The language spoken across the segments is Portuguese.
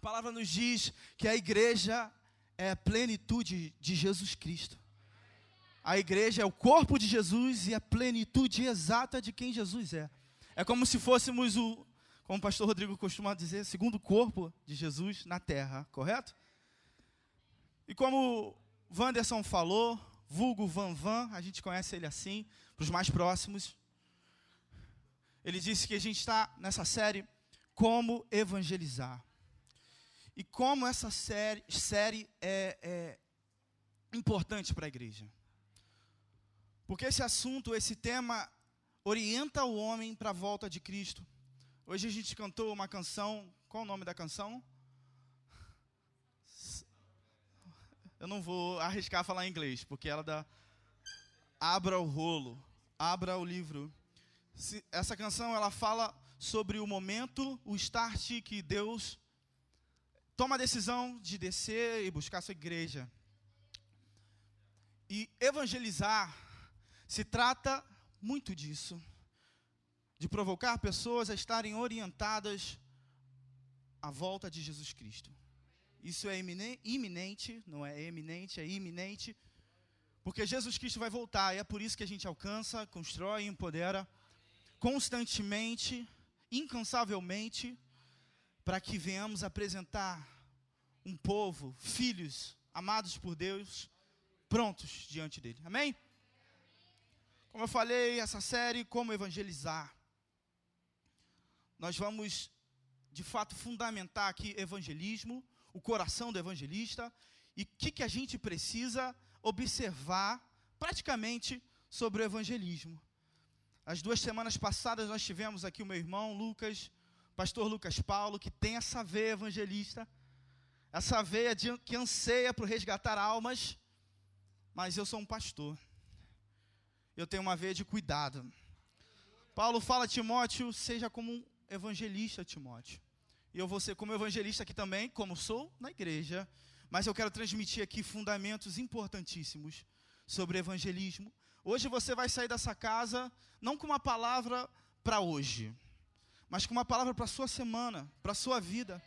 A palavra nos diz que a igreja é a plenitude de Jesus Cristo. A igreja é o corpo de Jesus e a plenitude exata de quem Jesus é. É como se fôssemos o, como o pastor Rodrigo costuma dizer, segundo corpo de Jesus na terra, correto? E como Wanderson falou, vulgo Van Van, a gente conhece ele assim, para os mais próximos. Ele disse que a gente está nessa série Como Evangelizar. E como essa série, série é, é importante para a igreja. Porque esse assunto, esse tema, orienta o homem para a volta de Cristo. Hoje a gente cantou uma canção, qual o nome da canção? Eu não vou arriscar falar em inglês, porque ela dá. Abra o rolo, abra o livro. Essa canção ela fala sobre o momento, o start que Deus toma a decisão de descer e buscar sua igreja. E evangelizar se trata muito disso, de provocar pessoas a estarem orientadas à volta de Jesus Cristo. Isso é iminente, não é eminente, é iminente. Porque Jesus Cristo vai voltar, e é por isso que a gente alcança, constrói, empodera constantemente, incansavelmente, para que venhamos apresentar um povo, filhos, amados por Deus, prontos diante dele. Amém? Como eu falei, essa série, Como Evangelizar. Nós vamos, de fato, fundamentar aqui evangelismo, o coração do evangelista e o que, que a gente precisa observar praticamente sobre o evangelismo. As duas semanas passadas nós tivemos aqui o meu irmão Lucas, pastor Lucas Paulo, que tem essa veia evangelista, essa veia de, que anseia por resgatar almas, mas eu sou um pastor. Eu tenho uma veia de cuidado. Paulo fala a Timóteo, seja como um evangelista, Timóteo. E eu vou ser como evangelista aqui também, como sou na igreja. Mas eu quero transmitir aqui fundamentos importantíssimos sobre evangelismo. Hoje você vai sair dessa casa não com uma palavra para hoje, mas com uma palavra para a sua semana, para a sua vida.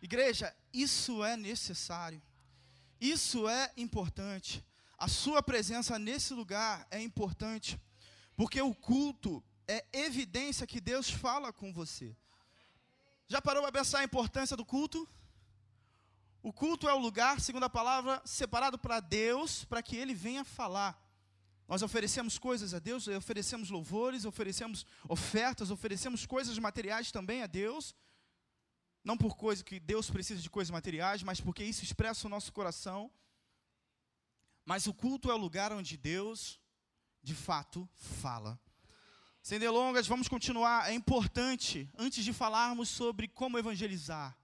Igreja, isso é necessário. Isso é importante. A sua presença nesse lugar é importante, porque o culto é evidência que Deus fala com você. Já parou para pensar a importância do culto? O culto é o lugar, segundo a palavra, separado para Deus, para que Ele venha falar. Nós oferecemos coisas a Deus, oferecemos louvores, oferecemos ofertas, oferecemos coisas materiais também a Deus. Não por coisa que Deus precisa de coisas materiais, mas porque isso expressa o nosso coração. Mas o culto é o lugar onde Deus, de fato, fala. Sem delongas, vamos continuar. É importante, antes de falarmos sobre como evangelizar,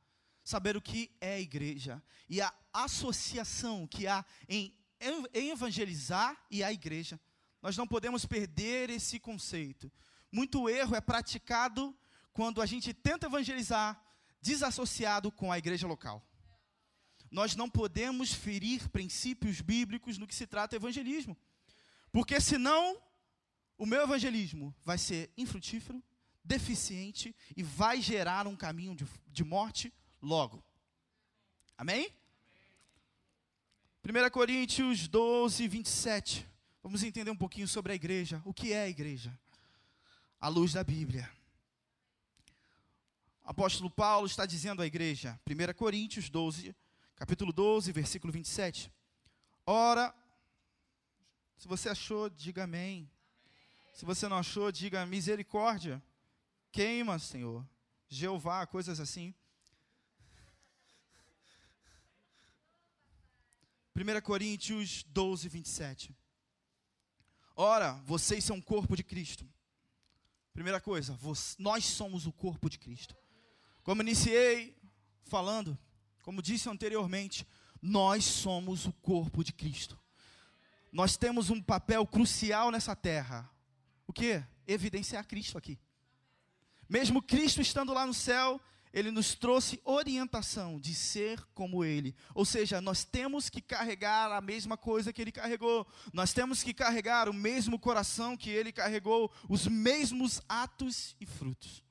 saber o que é igreja e a associação que há em, em evangelizar e a igreja. Nós não podemos perder esse conceito. Muito erro é praticado quando a gente tenta evangelizar desassociado com a igreja local. Nós não podemos ferir princípios bíblicos no que se trata evangelismo. Porque senão o meu evangelismo vai ser infrutífero, deficiente e vai gerar um caminho de, de morte logo. Amém? 1 Coríntios 12, 27. Vamos entender um pouquinho sobre a igreja. O que é a igreja? À luz da Bíblia. O apóstolo Paulo está dizendo à igreja, 1 Coríntios 12, capítulo 12, versículo 27. Ora, se você achou, diga amém. Se você não achou, diga misericórdia. Queima, Senhor. Jeová, coisas assim. 1 Coríntios 12, 27. Ora, vocês são o corpo de Cristo. Primeira coisa, nós somos o corpo de Cristo. Como iniciei falando, como disse anteriormente, nós somos o corpo de Cristo. Nós temos um papel crucial nessa terra o que? Evidenciar Cristo aqui. Mesmo Cristo estando lá no céu, ele nos trouxe orientação de ser como ele. Ou seja, nós temos que carregar a mesma coisa que ele carregou. Nós temos que carregar o mesmo coração que ele carregou, os mesmos atos e frutos.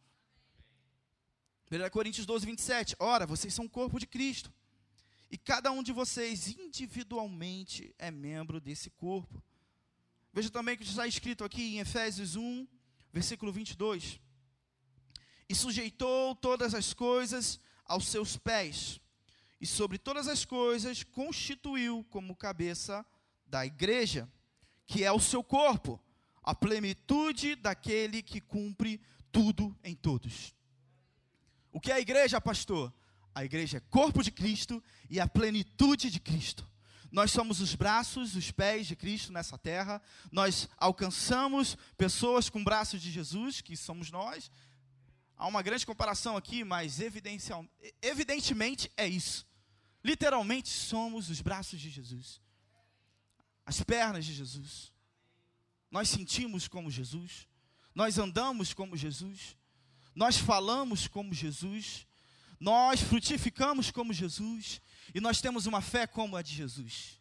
1 Coríntios 12, 27. Ora, vocês são o corpo de Cristo. E cada um de vocês individualmente é membro desse corpo. Veja também que está escrito aqui em Efésios 1, versículo 22. E sujeitou todas as coisas aos seus pés, e sobre todas as coisas constituiu como cabeça da igreja, que é o seu corpo, a plenitude daquele que cumpre tudo em todos. O que é a igreja, pastor? A igreja é corpo de Cristo e a plenitude de Cristo. Nós somos os braços, os pés de Cristo nessa terra. Nós alcançamos pessoas com braços de Jesus, que somos nós. Há uma grande comparação aqui, mas evidentemente é isso. Literalmente somos os braços de Jesus, as pernas de Jesus. Nós sentimos como Jesus, nós andamos como Jesus, nós falamos como Jesus, nós frutificamos como Jesus e nós temos uma fé como a de Jesus.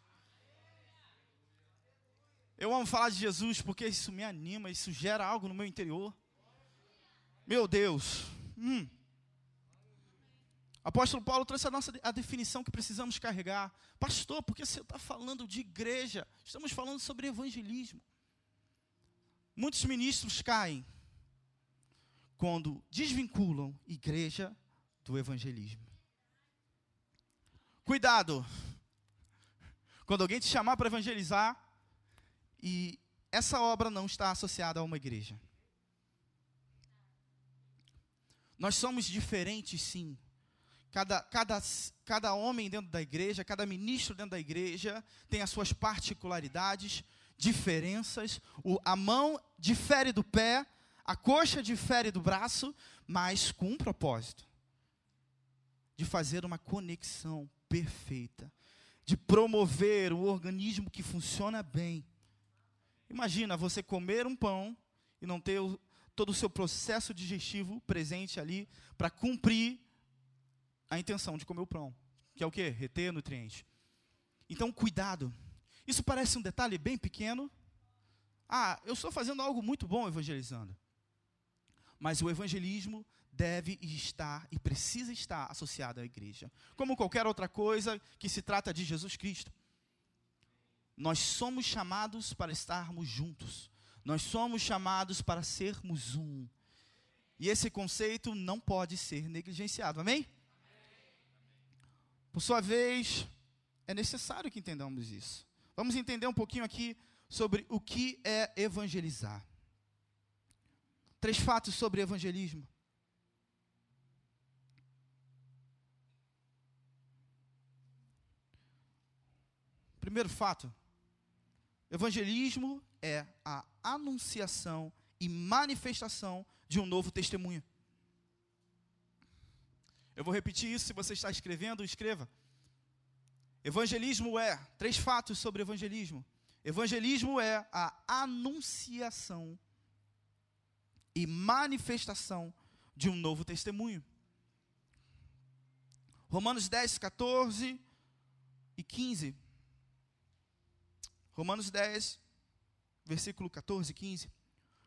Eu amo falar de Jesus porque isso me anima, isso gera algo no meu interior. Meu Deus. Hum. Apóstolo Paulo trouxe a nossa a definição que precisamos carregar. Pastor, porque você está falando de igreja? Estamos falando sobre evangelismo. Muitos ministros caem quando desvinculam igreja do evangelismo. Cuidado. Quando alguém te chamar para evangelizar e essa obra não está associada a uma igreja. Nós somos diferentes, sim. Cada, cada, cada homem dentro da igreja, cada ministro dentro da igreja tem as suas particularidades, diferenças. O, a mão difere do pé, a coxa difere do braço, mas com um propósito: de fazer uma conexão perfeita, de promover um organismo que funciona bem. Imagina você comer um pão e não ter o, todo o seu processo digestivo presente ali para cumprir a intenção de comer o pão, que é o que? Reter nutrientes. Então, cuidado. Isso parece um detalhe bem pequeno. Ah, eu estou fazendo algo muito bom evangelizando. Mas o evangelismo deve estar e precisa estar associado à igreja. Como qualquer outra coisa que se trata de Jesus Cristo. Nós somos chamados para estarmos juntos. Nós somos chamados para sermos um. E esse conceito não pode ser negligenciado. Amém? Por sua vez, é necessário que entendamos isso. Vamos entender um pouquinho aqui sobre o que é evangelizar. Três fatos sobre evangelismo. Primeiro fato: evangelismo é a anunciação e manifestação de um novo testemunho. Eu vou repetir isso, se você está escrevendo, escreva. Evangelismo é, três fatos sobre evangelismo. Evangelismo é a anunciação e manifestação de um novo testemunho. Romanos 10, 14 e 15. Romanos 10, versículo 14 e 15.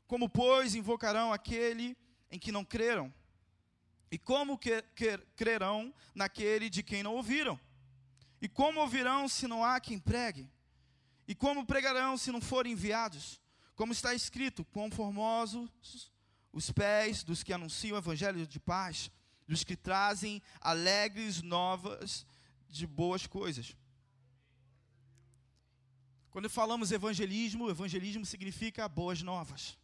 Como, pois, invocarão aquele em que não creram? E como que, que, crerão naquele de quem não ouviram? E como ouvirão se não há quem pregue? E como pregarão se não forem enviados? Como está escrito, quão formosos os pés dos que anunciam o evangelho de paz, dos que trazem alegres novas de boas coisas. Quando falamos evangelismo, evangelismo significa boas novas.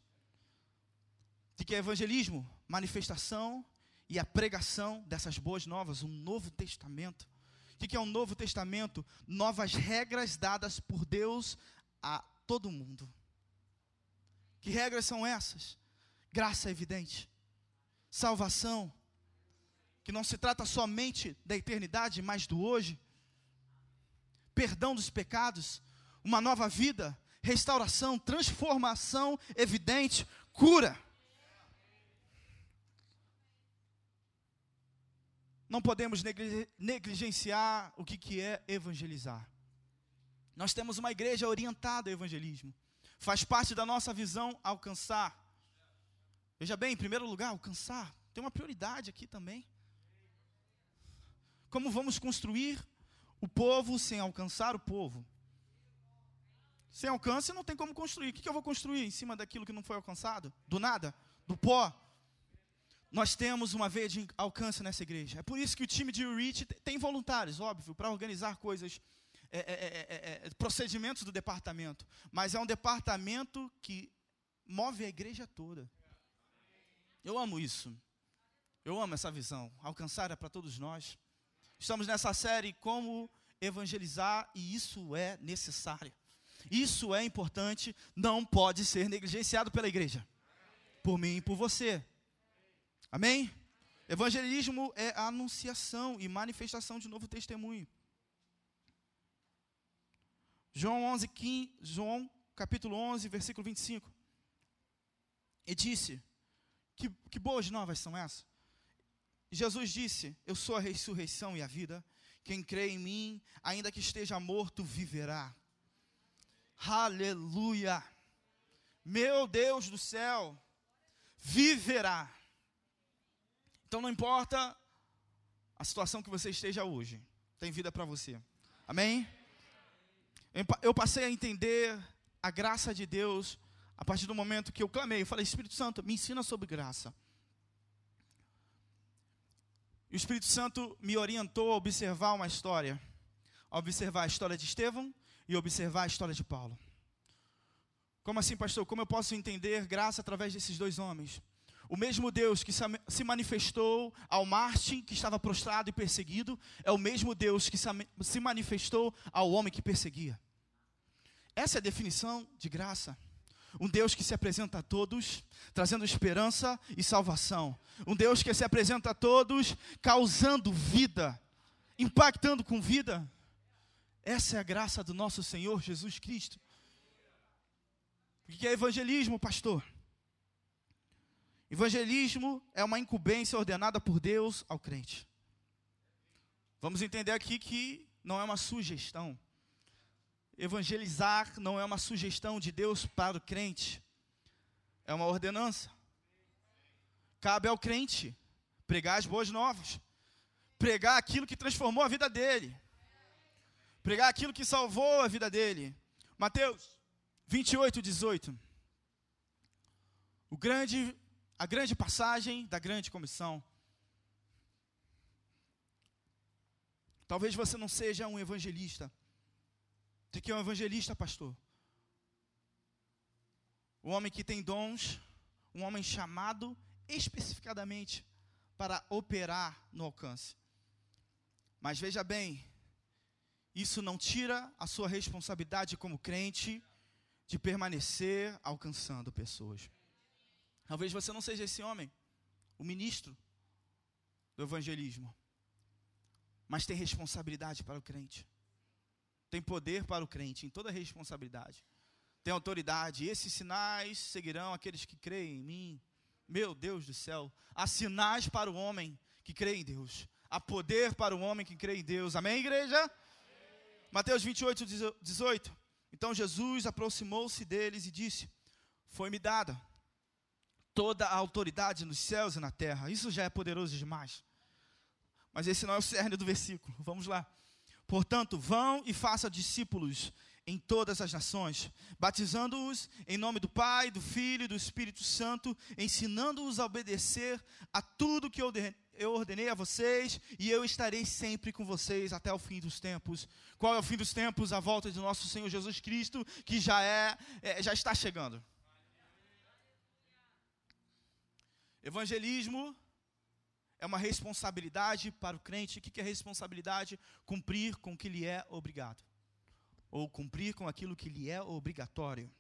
De que é evangelismo? Manifestação e a pregação dessas boas novas, um novo testamento. O que é um novo testamento? Novas regras dadas por Deus a todo mundo. Que regras são essas? graça evidente, salvação, que não se trata somente da eternidade, mas do hoje, perdão dos pecados, uma nova vida, restauração, transformação evidente, cura. Não podemos negligenciar o que, que é evangelizar. Nós temos uma igreja orientada ao evangelismo. Faz parte da nossa visão alcançar Veja bem, em primeiro lugar, alcançar. tem uma prioridade aqui também. Como vamos construir o povo sem alcançar o povo? Sem alcance não tem como construir. O que eu vou construir em cima daquilo que não foi alcançado? Do nada? Do pó? Nós temos uma veia de alcance nessa igreja. É por isso que o time de Reach tem voluntários, óbvio, para organizar coisas, é é, é, é, é, procedimentos do departamento. Mas é um departamento que move a igreja toda. Eu amo isso. Eu amo essa visão. Alcançar é para todos nós. Estamos nessa série Como Evangelizar e isso é necessário. Isso é importante, não pode ser negligenciado pela igreja. Por mim e por você. Amém? Evangelismo é a anunciação e manifestação de novo testemunho. João 11, 15, João capítulo 11, versículo 25. E disse, que, que boas novas são essas? Jesus disse, eu sou a ressurreição e a vida, quem crê em mim, ainda que esteja morto, viverá. Aleluia! Meu Deus do céu, viverá. Então não importa a situação que você esteja hoje, tem vida para você. Amém? Eu passei a entender a graça de Deus a partir do momento que eu clamei. Eu falei, Espírito Santo, me ensina sobre graça. E o Espírito Santo me orientou a observar uma história. A observar a história de Estevão e observar a história de Paulo. Como assim, pastor? Como eu posso entender graça através desses dois homens? O mesmo Deus que se manifestou ao Marte que estava prostrado e perseguido, é o mesmo Deus que se manifestou ao homem que perseguia. Essa é a definição de graça. Um Deus que se apresenta a todos, trazendo esperança e salvação. Um Deus que se apresenta a todos, causando vida, impactando com vida. Essa é a graça do nosso Senhor Jesus Cristo. O que é evangelismo, pastor? Evangelismo é uma incumbência ordenada por Deus ao crente. Vamos entender aqui que não é uma sugestão. Evangelizar não é uma sugestão de Deus para o crente, é uma ordenança. Cabe ao crente pregar as boas novas, pregar aquilo que transformou a vida dele, pregar aquilo que salvou a vida dele. Mateus 28, 18. O grande a grande passagem da grande comissão. Talvez você não seja um evangelista. De que é um evangelista, pastor? Um homem que tem dons, um homem chamado especificadamente para operar no alcance. Mas veja bem, isso não tira a sua responsabilidade como crente de permanecer alcançando pessoas. Talvez você não seja esse homem, o ministro do evangelismo, mas tem responsabilidade para o crente, tem poder para o crente, em toda responsabilidade, tem autoridade. Esses sinais seguirão aqueles que creem em mim. Meu Deus do céu, há sinais para o homem que crê em Deus, há poder para o homem que crê em Deus. Amém, igreja? Mateus 28, 18. Então Jesus aproximou-se deles e disse: Foi-me dada toda a autoridade nos céus e na terra. Isso já é poderoso demais. Mas esse não é o cerne do versículo. Vamos lá. Portanto, vão e façam discípulos em todas as nações, batizando-os em nome do Pai, do Filho e do Espírito Santo, ensinando-os a obedecer a tudo que eu ordenei a vocês, e eu estarei sempre com vocês até o fim dos tempos. Qual é o fim dos tempos? A volta de nosso Senhor Jesus Cristo, que já é, é já está chegando. Evangelismo é uma responsabilidade para o crente. O que é responsabilidade? Cumprir com o que lhe é obrigado. Ou cumprir com aquilo que lhe é obrigatório.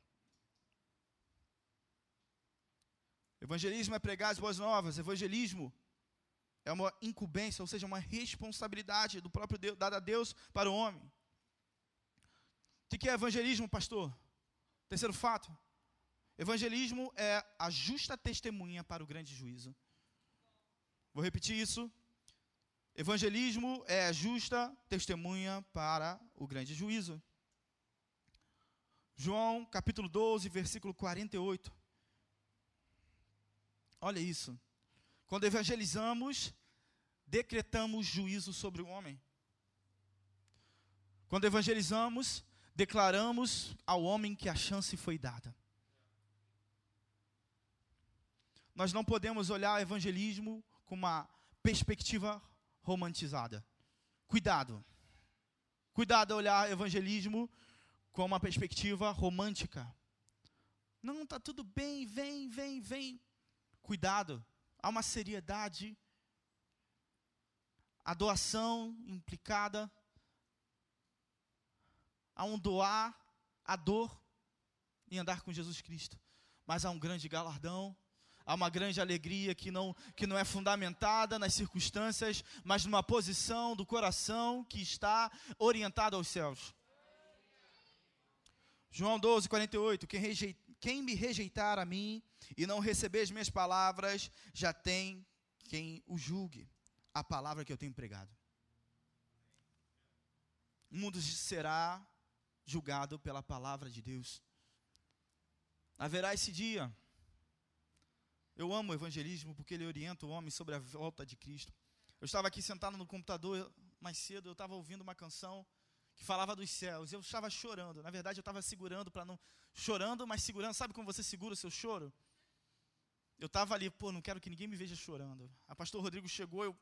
Evangelismo é pregar as boas novas. Evangelismo é uma incumbência, ou seja, uma responsabilidade do próprio Deus, dada a Deus para o homem. O que é evangelismo, pastor? Terceiro fato. Evangelismo é a justa testemunha para o grande juízo. Vou repetir isso. Evangelismo é a justa testemunha para o grande juízo. João capítulo 12, versículo 48. Olha isso. Quando evangelizamos, decretamos juízo sobre o homem. Quando evangelizamos, declaramos ao homem que a chance foi dada. Nós não podemos olhar o evangelismo com uma perspectiva romantizada. Cuidado. Cuidado a olhar evangelismo com uma perspectiva romântica. Não, está tudo bem, vem, vem, vem. Cuidado. Há uma seriedade. A doação implicada. Há um doar a dor em andar com Jesus Cristo. Mas há um grande galardão há uma grande alegria que não, que não é fundamentada nas circunstâncias, mas numa posição do coração que está orientada aos céus. João 12, 48. Quem, rejeit, quem me rejeitar a mim e não receber as minhas palavras, já tem quem o julgue. A palavra que eu tenho pregado. O mundo será julgado pela palavra de Deus. Haverá esse dia eu amo o evangelismo porque ele orienta o homem sobre a volta de Cristo. Eu estava aqui sentado no computador mais cedo, eu estava ouvindo uma canção que falava dos céus. Eu estava chorando. Na verdade, eu estava segurando para não. Chorando, mas segurando. Sabe como você segura o seu choro? Eu estava ali, pô, não quero que ninguém me veja chorando. A pastor Rodrigo chegou, eu.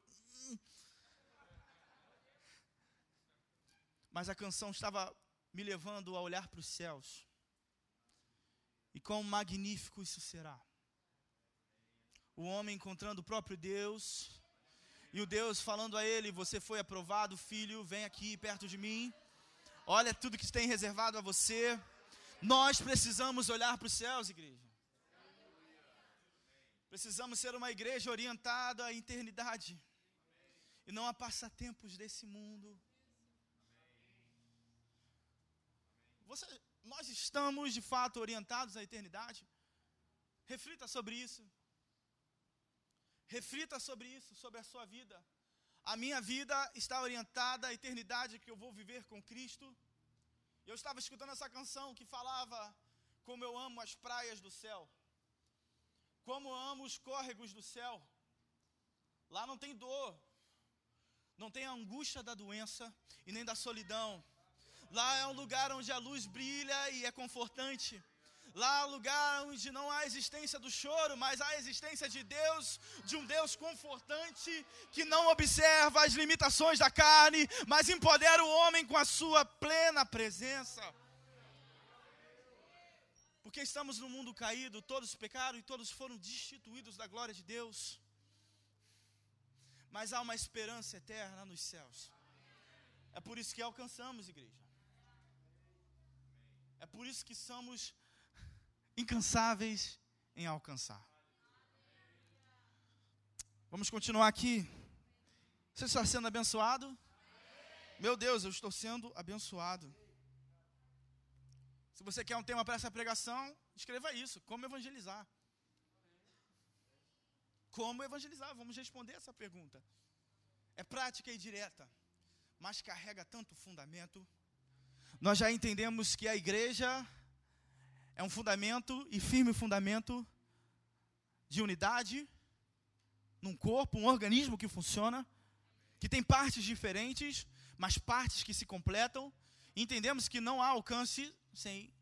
Mas a canção estava me levando a olhar para os céus. E quão magnífico isso será o homem encontrando o próprio Deus, e o Deus falando a ele: Você foi aprovado, filho, vem aqui perto de mim. Olha tudo que tem reservado a você. Nós precisamos olhar para os céus, igreja. Precisamos ser uma igreja orientada à eternidade e não a passatempos desse mundo. Você, nós estamos de fato orientados à eternidade? Reflita sobre isso. Reflita sobre isso, sobre a sua vida. A minha vida está orientada à eternidade que eu vou viver com Cristo. Eu estava escutando essa canção que falava como eu amo as praias do céu, como eu amo os córregos do céu. Lá não tem dor, não tem a angústia da doença e nem da solidão. Lá é um lugar onde a luz brilha e é confortante. Lá é um lugar onde não há existência do choro, mas há a existência de Deus, de um Deus confortante, que não observa as limitações da carne, mas empodera o homem com a sua plena presença. Porque estamos no mundo caído, todos pecaram e todos foram destituídos da glória de Deus. Mas há uma esperança eterna nos céus. É por isso que alcançamos, igreja. É por isso que somos incansáveis em alcançar. Vamos continuar aqui. Você está sendo abençoado? Meu Deus, eu estou sendo abençoado. Se você quer um tema para essa pregação, escreva isso: como evangelizar. Como evangelizar? Vamos responder essa pergunta. É prática e direta, mas carrega tanto fundamento. Nós já entendemos que a igreja é um fundamento e firme fundamento de unidade num corpo, um organismo que funciona, que tem partes diferentes, mas partes que se completam. Entendemos que não há alcance sem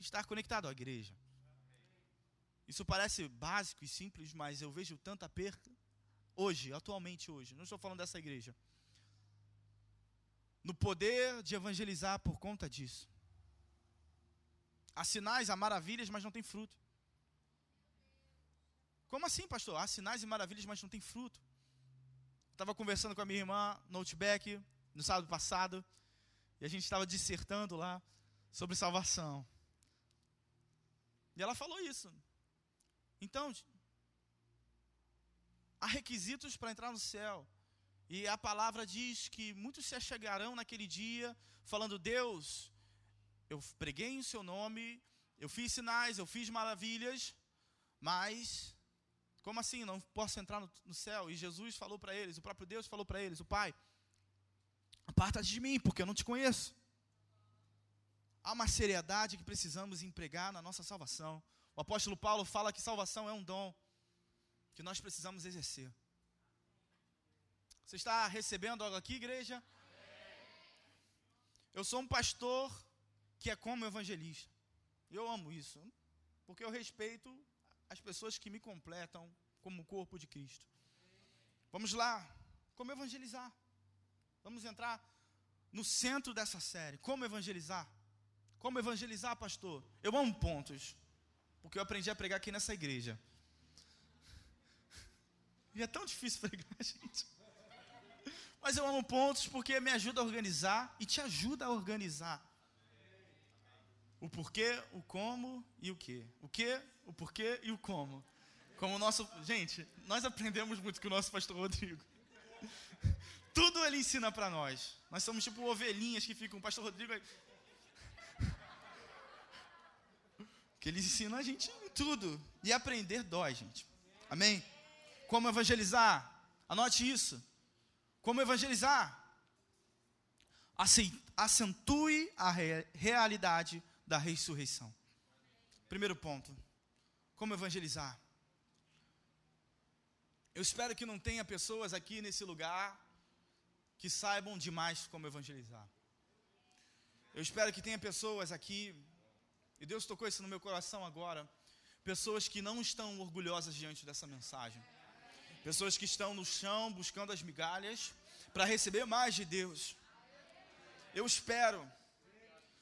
estar conectado à igreja. Isso parece básico e simples, mas eu vejo tanta perda hoje, atualmente hoje. Não estou falando dessa igreja. No poder de evangelizar por conta disso. Há sinais, há maravilhas, mas não tem fruto. Como assim, pastor? Há sinais e maravilhas, mas não tem fruto. Estava conversando com a minha irmã no Outback no sábado passado, e a gente estava dissertando lá sobre salvação. E ela falou isso. Então, há requisitos para entrar no céu. E a palavra diz que muitos se achegarão naquele dia, falando: Deus, eu preguei em seu nome, eu fiz sinais, eu fiz maravilhas, mas como assim? Não posso entrar no, no céu? E Jesus falou para eles, o próprio Deus falou para eles, o Pai, aparta de mim, porque eu não te conheço. Há uma seriedade que precisamos empregar na nossa salvação. O apóstolo Paulo fala que salvação é um dom, que nós precisamos exercer. Você está recebendo algo aqui, igreja? Eu sou um pastor que é como evangelista. Eu amo isso, porque eu respeito as pessoas que me completam como corpo de Cristo. Vamos lá, como evangelizar? Vamos entrar no centro dessa série. Como evangelizar? Como evangelizar, pastor? Eu amo pontos, porque eu aprendi a pregar aqui nessa igreja. E é tão difícil pregar, gente. Mas eu amo pontos porque me ajuda a organizar e te ajuda a organizar. O porquê, o como e o que. O que, o porquê e o como. Como o nosso. Gente, nós aprendemos muito com o nosso pastor Rodrigo. Tudo ele ensina para nós. Nós somos tipo ovelhinhas que ficam. O pastor Rodrigo. Eles ensinam a gente tudo. E aprender dói, gente. Amém? Como evangelizar? Anote isso. Como evangelizar? Acentue a realidade da ressurreição. Primeiro ponto. Como evangelizar? Eu espero que não tenha pessoas aqui nesse lugar que saibam demais como evangelizar. Eu espero que tenha pessoas aqui, e Deus tocou isso no meu coração agora, pessoas que não estão orgulhosas diante dessa mensagem. Pessoas que estão no chão buscando as migalhas para receber mais de Deus. Eu espero,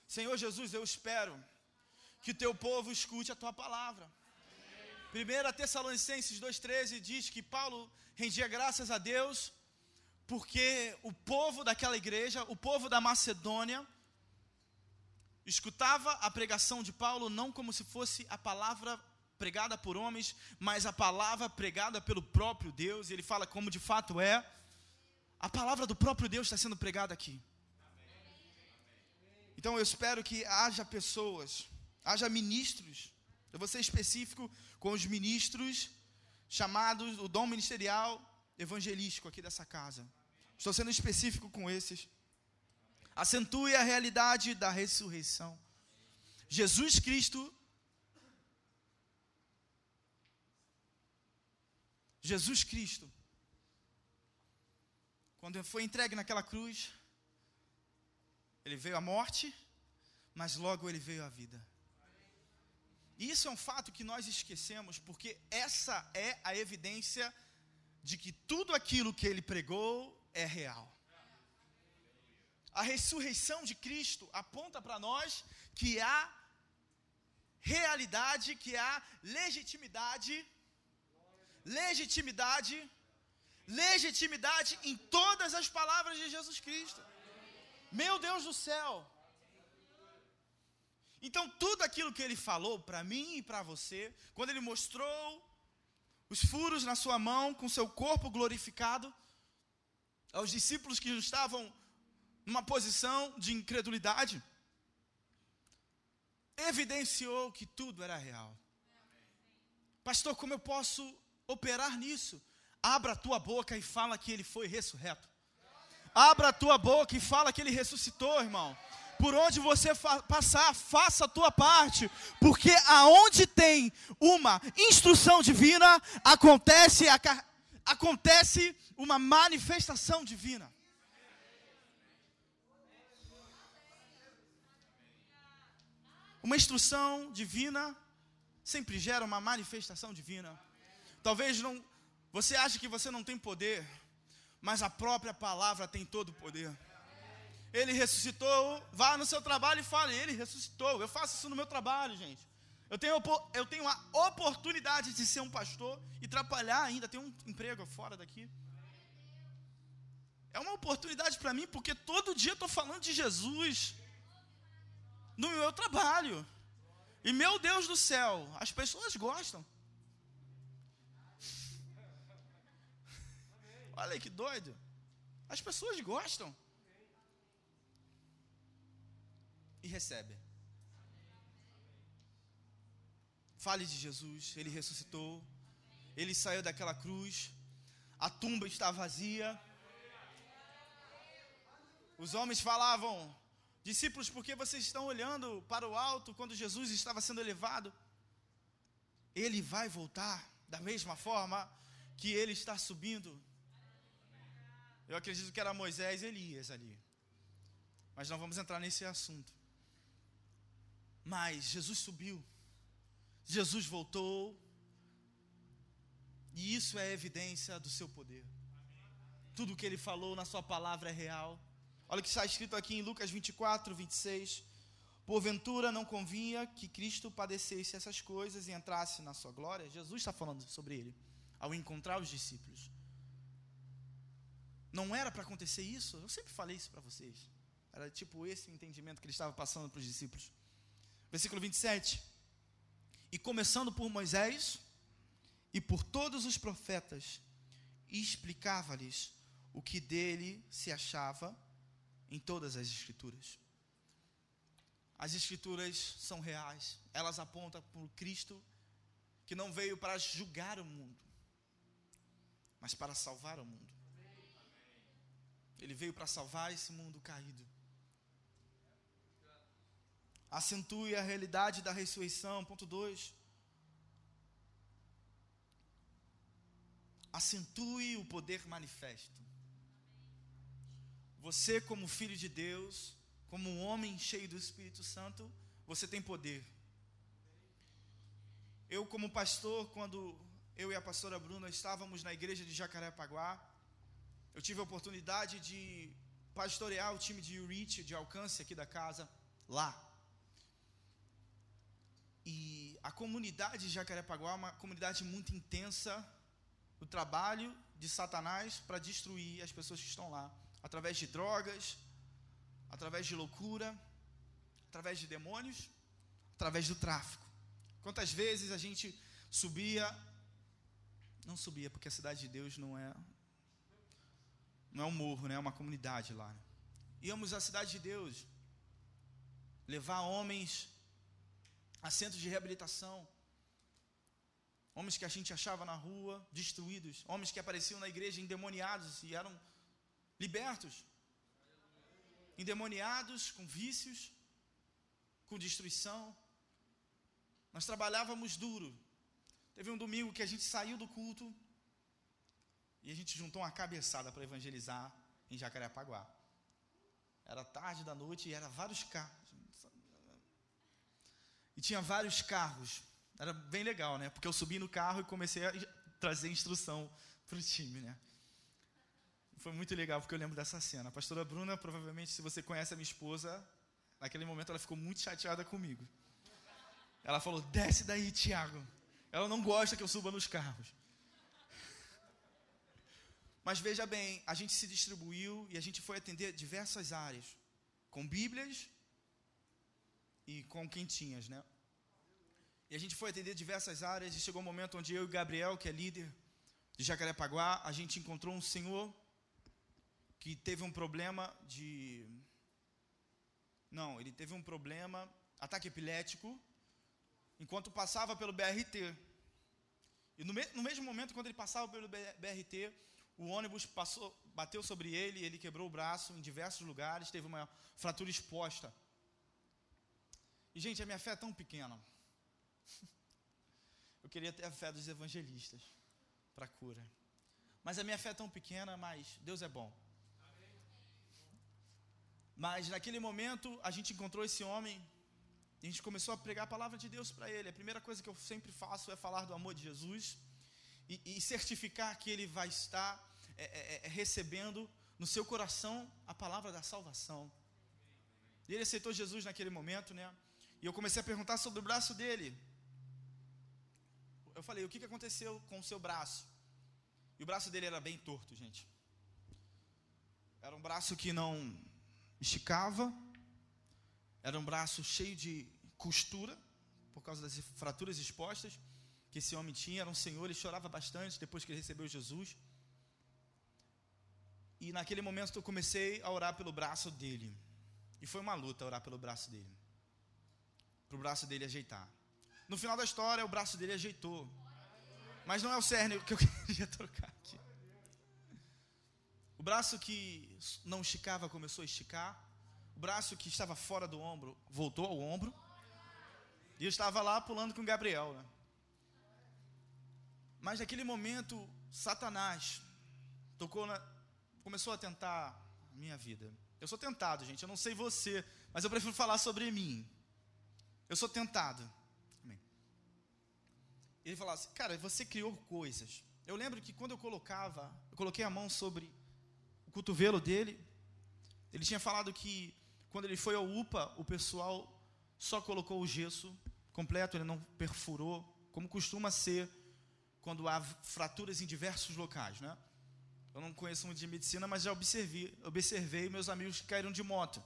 Senhor Jesus, eu espero que teu povo escute a tua palavra. 1 Tessalonicenses 2,13 diz que Paulo rendia graças a Deus porque o povo daquela igreja, o povo da Macedônia, escutava a pregação de Paulo não como se fosse a palavra pregada por homens, mas a palavra pregada pelo próprio Deus, e ele fala como de fato é. A palavra do próprio Deus está sendo pregada aqui. Então eu espero que haja pessoas, haja ministros, eu vou ser específico com os ministros chamados, o dom ministerial evangelístico aqui dessa casa. Estou sendo específico com esses. Acentue a realidade da ressurreição. Jesus Cristo Jesus Cristo, quando foi entregue naquela cruz, ele veio à morte, mas logo ele veio à vida. E isso é um fato que nós esquecemos, porque essa é a evidência de que tudo aquilo que ele pregou é real. A ressurreição de Cristo aponta para nós que há realidade, que há legitimidade, legitimidade, legitimidade em todas as palavras de Jesus Cristo. Meu Deus do céu! Então, tudo aquilo que ele falou para mim e para você, quando ele mostrou os furos na sua mão com seu corpo glorificado, aos discípulos que estavam numa posição de incredulidade, evidenciou que tudo era real. Pastor, como eu posso operar nisso? Abra a tua boca e fala que ele foi ressurreto. Abra a tua boca e fala que ele ressuscitou, irmão por onde você fa passar, faça a tua parte, porque aonde tem uma instrução divina, acontece, acontece uma manifestação divina. Uma instrução divina sempre gera uma manifestação divina. Talvez não, você ache que você não tem poder, mas a própria palavra tem todo o poder. Ele ressuscitou. Vá no seu trabalho e fale, ele ressuscitou. Eu faço isso no meu trabalho, gente. Eu tenho, eu tenho a oportunidade de ser um pastor e trabalhar ainda, ter um emprego fora daqui. É uma oportunidade para mim, porque todo dia eu estou falando de Jesus no meu trabalho. E meu Deus do céu, as pessoas gostam. Olha que doido. As pessoas gostam. e recebe. Fale de Jesus, ele ressuscitou, ele saiu daquela cruz, a tumba está vazia. Os homens falavam, discípulos, por que vocês estão olhando para o alto quando Jesus estava sendo elevado? Ele vai voltar da mesma forma. que ele está subindo. Eu acredito que era Moisés e Elias ali. Mas não vamos entrar nesse assunto. Mas Jesus subiu. Jesus voltou. E isso é evidência do seu poder. Tudo que ele falou na sua palavra é real. Olha o que está escrito aqui em Lucas 24, 26. Porventura não convinha que Cristo padecesse essas coisas e entrasse na sua glória? Jesus está falando sobre ele, ao encontrar os discípulos. Não era para acontecer isso? Eu sempre falei isso para vocês. Era tipo esse o entendimento que ele estava passando para os discípulos. Versículo 27. E começando por Moisés e por todos os profetas, explicava-lhes o que dele se achava em todas as Escrituras. As Escrituras são reais, elas apontam para o Cristo que não veio para julgar o mundo, mas para salvar o mundo. Ele veio para salvar esse mundo caído. Acentue a realidade da ressurreição. Ponto 2. Acentue o poder manifesto. Você, como filho de Deus, como um homem cheio do Espírito Santo, você tem poder. Eu, como pastor, quando eu e a pastora Bruna estávamos na igreja de Jacarepaguá, eu tive a oportunidade de pastorear o time de reach, de alcance aqui da casa, lá. E a comunidade de Jacarepaguá é uma comunidade muito intensa no trabalho de Satanás para destruir as pessoas que estão lá, através de drogas, através de loucura, através de demônios, através do tráfico. Quantas vezes a gente subia, não subia porque a cidade de Deus não é não é um morro, né? é uma comunidade lá. Íamos à cidade de Deus levar homens a centros de reabilitação, homens que a gente achava na rua destruídos, homens que apareciam na igreja endemoniados e eram libertos endemoniados, com vícios, com destruição. Nós trabalhávamos duro. Teve um domingo que a gente saiu do culto e a gente juntou uma cabeçada para evangelizar em Jacarepaguá. Era tarde da noite e era vários carros. E tinha vários carros. Era bem legal, né? Porque eu subi no carro e comecei a trazer instrução para o time, né? Foi muito legal porque eu lembro dessa cena. A pastora Bruna, provavelmente, se você conhece a minha esposa, naquele momento ela ficou muito chateada comigo. Ela falou: desce daí, Tiago. Ela não gosta que eu suba nos carros. Mas veja bem, a gente se distribuiu e a gente foi atender diversas áreas, com Bíblias e com quentinhas, né? E a gente foi atender diversas áreas e chegou um momento onde eu e Gabriel, que é líder de Jacarepaguá, a gente encontrou um senhor que teve um problema de. Não, ele teve um problema, ataque epilético, enquanto passava pelo BRT. E no, me, no mesmo momento, quando ele passava pelo BRT, o ônibus passou, bateu sobre ele, ele quebrou o braço em diversos lugares, teve uma fratura exposta. E, gente, a minha fé é tão pequena. Eu queria ter a fé dos evangelistas para cura. Mas a minha fé é tão pequena, mas Deus é bom. Mas naquele momento a gente encontrou esse homem e a gente começou a pregar a palavra de Deus para ele. A primeira coisa que eu sempre faço é falar do amor de Jesus e, e certificar que ele vai estar é, é, é, recebendo no seu coração a palavra da salvação. E ele aceitou Jesus naquele momento, né? E eu comecei a perguntar sobre o braço dele. Eu falei, o que aconteceu com o seu braço? E o braço dele era bem torto, gente. Era um braço que não esticava, era um braço cheio de costura, por causa das fraturas expostas que esse homem tinha. Era um senhor, ele chorava bastante depois que ele recebeu Jesus. E naquele momento eu comecei a orar pelo braço dele. E foi uma luta orar pelo braço dele. Para o braço dele ajeitar. No final da história, o braço dele ajeitou. Mas não é o cerne que eu queria trocar aqui. O braço que não esticava começou a esticar. O braço que estava fora do ombro voltou ao ombro. E eu estava lá pulando com o Gabriel. Né? Mas naquele momento Satanás tocou na, começou a tentar a minha vida. Eu sou tentado, gente. Eu não sei você, mas eu prefiro falar sobre mim. Eu sou tentado. Ele falava assim, cara, você criou coisas. Eu lembro que quando eu colocava, eu coloquei a mão sobre cotovelo dele, ele tinha falado que quando ele foi ao UPA, o pessoal só colocou o gesso completo, ele não perfurou, como costuma ser quando há fraturas em diversos locais, né? Eu não conheço muito de medicina, mas já observei, observei meus amigos que caíram de moto.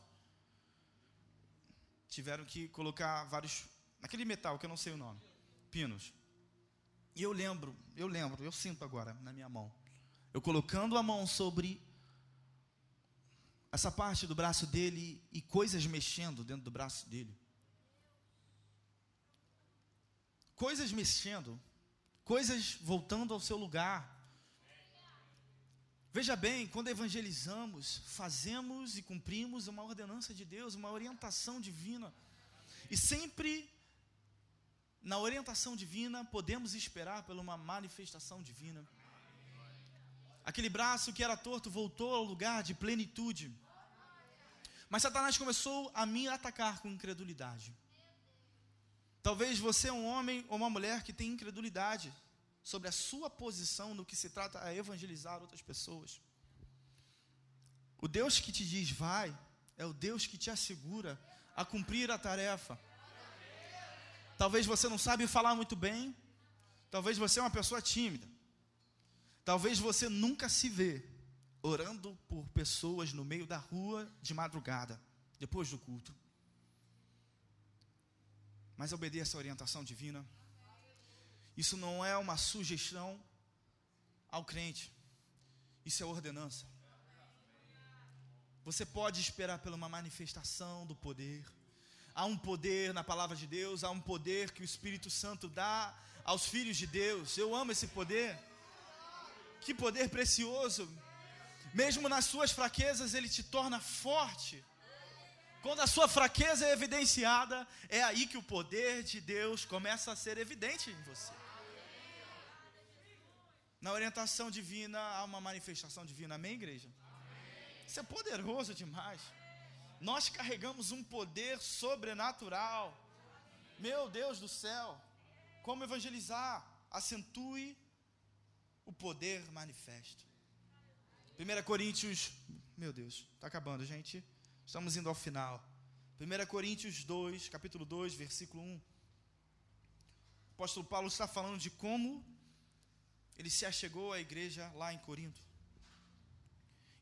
Tiveram que colocar vários naquele metal que eu não sei o nome, pinos. E eu lembro, eu lembro, eu sinto agora na minha mão. Eu colocando a mão sobre essa parte do braço dele e coisas mexendo dentro do braço dele. Coisas mexendo, coisas voltando ao seu lugar. Veja bem, quando evangelizamos, fazemos e cumprimos uma ordenança de Deus, uma orientação divina. E sempre na orientação divina podemos esperar por uma manifestação divina. Aquele braço que era torto voltou ao lugar de plenitude. Mas Satanás começou a me atacar com incredulidade. Talvez você é um homem ou uma mulher que tem incredulidade sobre a sua posição no que se trata a evangelizar outras pessoas. O Deus que te diz vai é o Deus que te assegura a cumprir a tarefa. Talvez você não sabe falar muito bem, talvez você é uma pessoa tímida. Talvez você nunca se vê orando por pessoas no meio da rua de madrugada, depois do culto. Mas obedeça a orientação divina. Isso não é uma sugestão ao crente. Isso é ordenança. Você pode esperar por uma manifestação do poder. Há um poder na palavra de Deus, há um poder que o Espírito Santo dá aos filhos de Deus. Eu amo esse poder. Que poder precioso. Mesmo nas suas fraquezas, ele te torna forte. Quando a sua fraqueza é evidenciada, é aí que o poder de Deus começa a ser evidente em você. Na orientação divina há uma manifestação divina, amém, igreja? Isso é poderoso demais. Nós carregamos um poder sobrenatural. Meu Deus do céu, como evangelizar? Acentue o poder manifesto. 1 Coríntios, meu Deus, está acabando, gente. Estamos indo ao final. 1 Coríntios 2, capítulo 2, versículo 1. O apóstolo Paulo está falando de como ele se achegou à igreja lá em Corinto.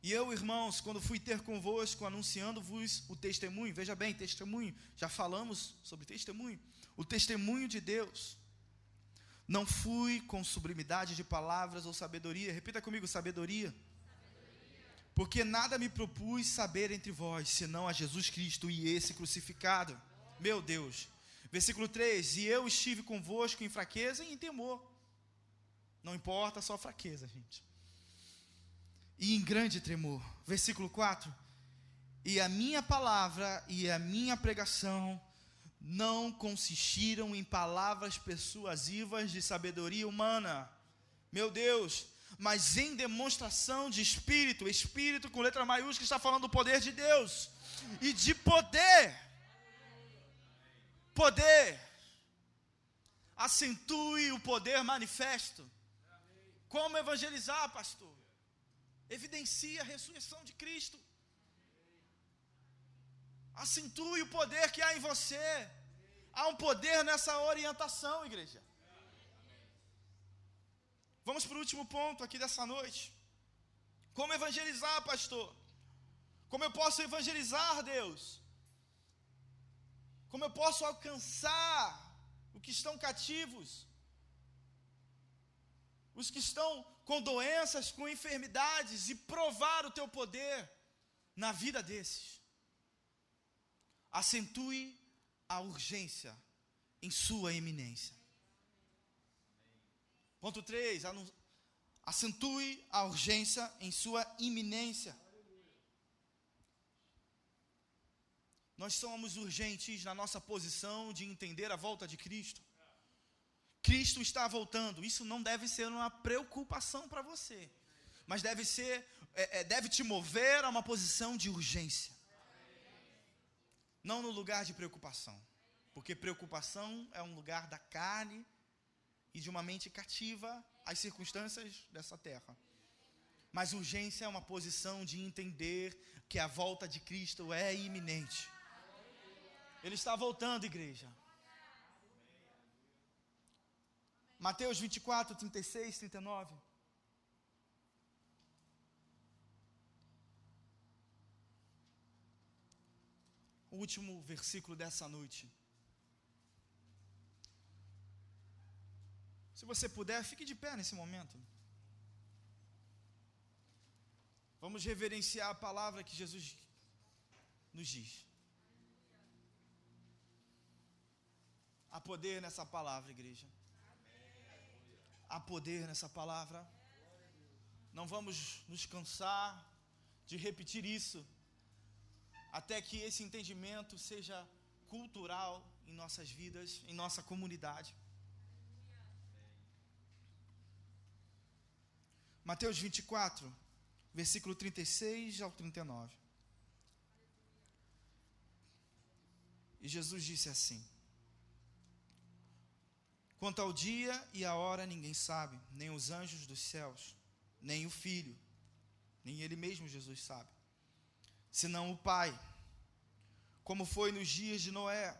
E eu, irmãos, quando fui ter convosco, anunciando-vos o testemunho, veja bem, testemunho, já falamos sobre testemunho, o testemunho de Deus. Não fui com sublimidade de palavras ou sabedoria, repita comigo, sabedoria. sabedoria. Porque nada me propus saber entre vós, senão a Jesus Cristo e esse crucificado. Meu Deus. Versículo 3: E eu estive convosco em fraqueza e em temor não importa sua fraqueza, gente. E em grande tremor. Versículo 4. E a minha palavra e a minha pregação não consistiram em palavras persuasivas de sabedoria humana. Meu Deus, mas em demonstração de espírito, espírito com letra maiúscula está falando do poder de Deus e de poder. Poder. Acentue o poder manifesto. Como evangelizar, pastor? Evidencia a ressurreição de Cristo. Acentue o poder que há em você. Há um poder nessa orientação, igreja. Vamos para o último ponto aqui dessa noite. Como evangelizar, pastor? Como eu posso evangelizar, Deus? Como eu posso alcançar os que estão cativos? os que estão com doenças, com enfermidades, e provar o teu poder na vida desses. Acentue a urgência em sua eminência. Ponto 3, acentue a urgência em sua iminência. Nós somos urgentes na nossa posição de entender a volta de Cristo. Cristo está voltando. Isso não deve ser uma preocupação para você, mas deve ser, é, é, deve te mover a uma posição de urgência, não no lugar de preocupação, porque preocupação é um lugar da carne e de uma mente cativa às circunstâncias dessa terra. Mas urgência é uma posição de entender que a volta de Cristo é iminente. Ele está voltando, igreja. Mateus 24, 36, 39. Último versículo dessa noite. Se você puder, fique de pé nesse momento. Vamos reverenciar a palavra que Jesus nos diz. Há poder nessa palavra, igreja. Há poder nessa palavra. Não vamos nos cansar de repetir isso, até que esse entendimento seja cultural em nossas vidas, em nossa comunidade. Mateus 24, versículo 36 ao 39. E Jesus disse assim: Quanto ao dia e a hora ninguém sabe, nem os anjos dos céus, nem o filho, nem ele mesmo Jesus sabe, senão o Pai. Como foi nos dias de Noé,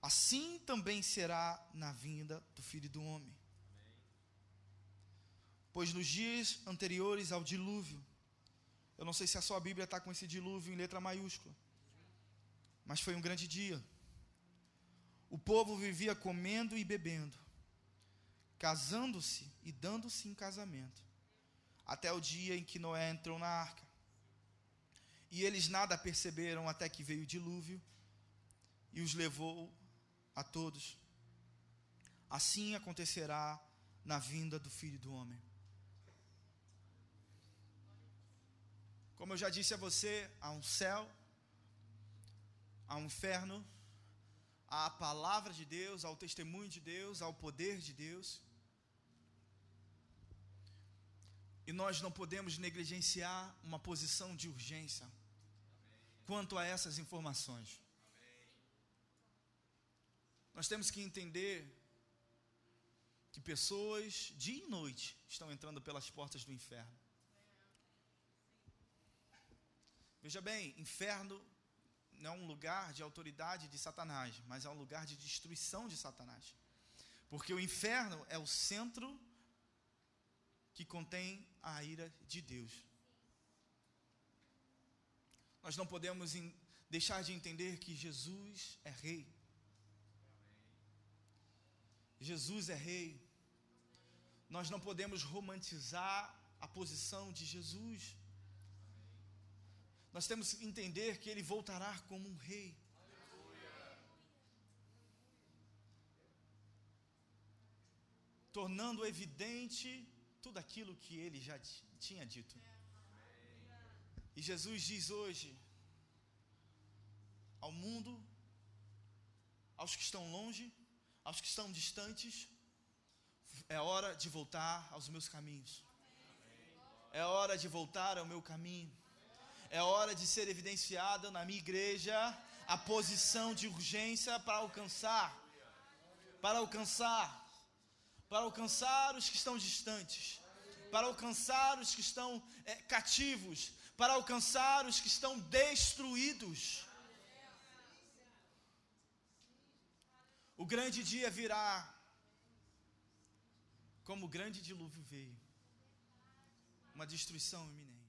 assim também será na vinda do filho do homem. Pois nos dias anteriores ao dilúvio, eu não sei se a sua Bíblia está com esse dilúvio em letra maiúscula, mas foi um grande dia. O povo vivia comendo e bebendo, casando-se e dando-se em casamento, até o dia em que Noé entrou na arca. E eles nada perceberam até que veio o dilúvio e os levou a todos. Assim acontecerá na vinda do filho do homem. Como eu já disse a você, há um céu, há um inferno, há a palavra de Deus, há o testemunho de Deus, há o poder de Deus. E nós não podemos negligenciar uma posição de urgência quanto a essas informações. Nós temos que entender que pessoas, dia e noite, estão entrando pelas portas do inferno. Veja bem, inferno não é um lugar de autoridade de Satanás, mas é um lugar de destruição de Satanás. Porque o inferno é o centro que contém a ira de Deus. Nós não podemos deixar de entender que Jesus é rei. Jesus é rei. Nós não podemos romantizar a posição de Jesus nós temos que entender que ele voltará como um rei. Tornando evidente tudo aquilo que ele já tinha dito. E Jesus diz hoje ao mundo, aos que estão longe, aos que estão distantes, é hora de voltar aos meus caminhos. É hora de voltar ao meu caminho. É hora de ser evidenciada na minha igreja a posição de urgência para alcançar, para alcançar, para alcançar os que estão distantes, para alcançar os que estão é, cativos, para alcançar os que estão destruídos. O grande dia virá, como o grande dilúvio veio uma destruição iminente.